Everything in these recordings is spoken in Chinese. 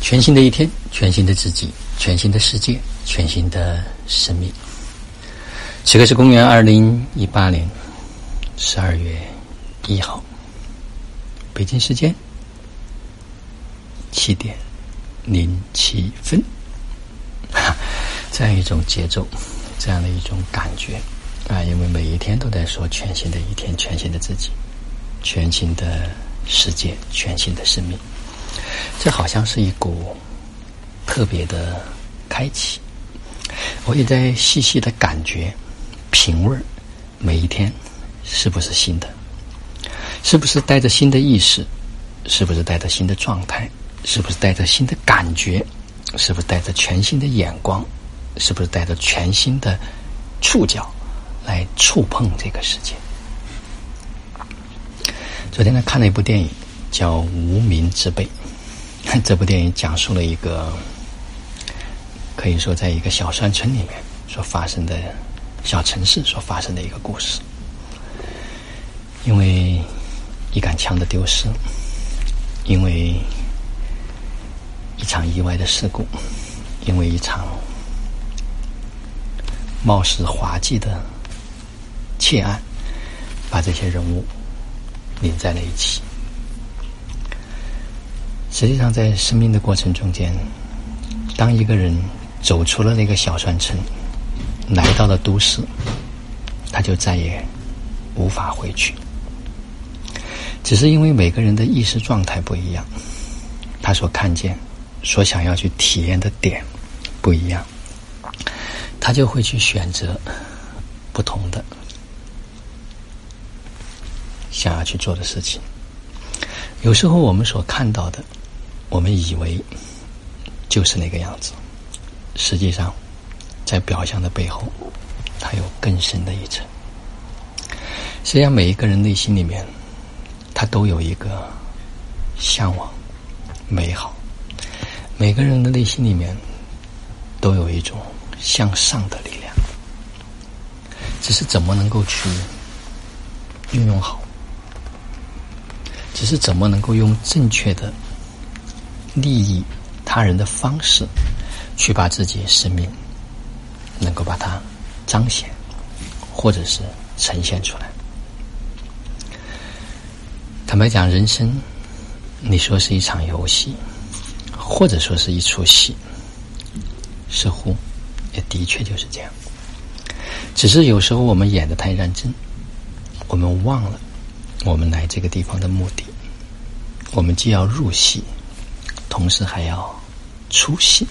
全新的一天，全新的自己，全新的世界，全新的生命。此刻是公元二零一八年十二月一号，北京时间七点零七分。这样一种节奏，这样的一种感觉啊！因为每一天都在说全新的一天，全新的自己，全新的世界，全新的生命。这好像是一股特别的开启，我也在细细的感觉、品味每一天是不是新的，是不是带着新的意识，是不是带着新的状态，是不是带着新的感觉，是不是带着全新的眼光，是不是带着全新的触角来触碰这个世界？昨天呢，看了一部电影，叫《无名之辈》。这部电影讲述了一个可以说在一个小山村里面所发生的小城市所发生的一个故事。因为一杆枪的丢失，因为一场意外的事故，因为一场貌似滑稽的窃案，把这些人物连在了一起。实际上，在生命的过程中间，当一个人走出了那个小山村，来到了都市，他就再也无法回去。只是因为每个人的意识状态不一样，他所看见、所想要去体验的点不一样，他就会去选择不同的想要去做的事情。有时候我们所看到的。我们以为就是那个样子，实际上，在表象的背后，它有更深的一层。实际上，每一个人内心里面，他都有一个向往美好；每个人的内心里面，都有一种向上的力量。只是怎么能够去运用好？只是怎么能够用正确的？利益他人的方式，去把自己生命能够把它彰显，或者是呈现出来。坦白讲，人生你说是一场游戏，或者说是一出戏，似乎也的确就是这样。只是有时候我们演的太认真，我们忘了我们来这个地方的目的。我们既要入戏。同时还要出戏。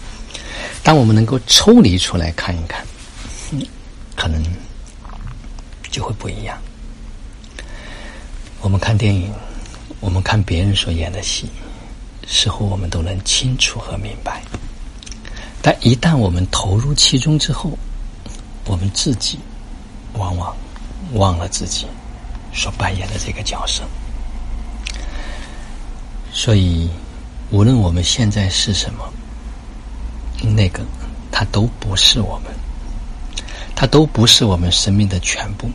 当我们能够抽离出来看一看，可能就会不一样。我们看电影，我们看别人所演的戏，似乎我们都能清楚和明白。但一旦我们投入其中之后，我们自己往往忘了自己所扮演的这个角色。所以。无论我们现在是什么，那个，它都不是我们，它都不是我们生命的全部，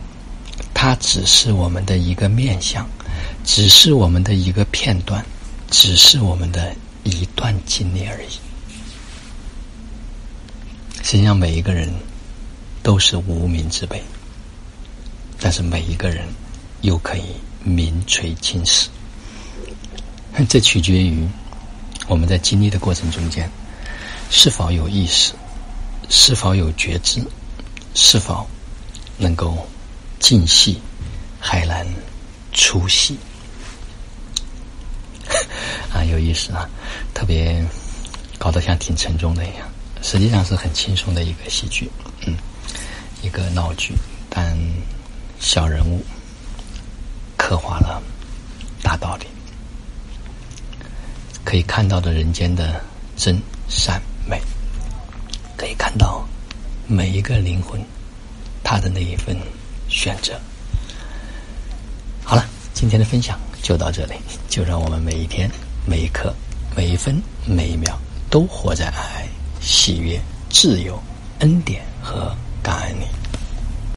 它只是我们的一个面相，只是我们的一个片段，只是我们的一段经历而已。实际上，每一个人都是无名之辈，但是每一个人又可以名垂青史，这取决于。我们在经历的过程中间，是否有意识？是否有觉知？是否能够进戏，还能出戏？啊，有意思啊！特别搞得像挺沉重的一样，实际上是很轻松的一个戏剧，嗯，一个闹剧，但小人物可以看到的人间的真善美，可以看到每一个灵魂他的那一份选择。好了，今天的分享就到这里，就让我们每一天、每一刻、每一分、每一秒都活在爱、喜悦、自由、恩典和感恩里。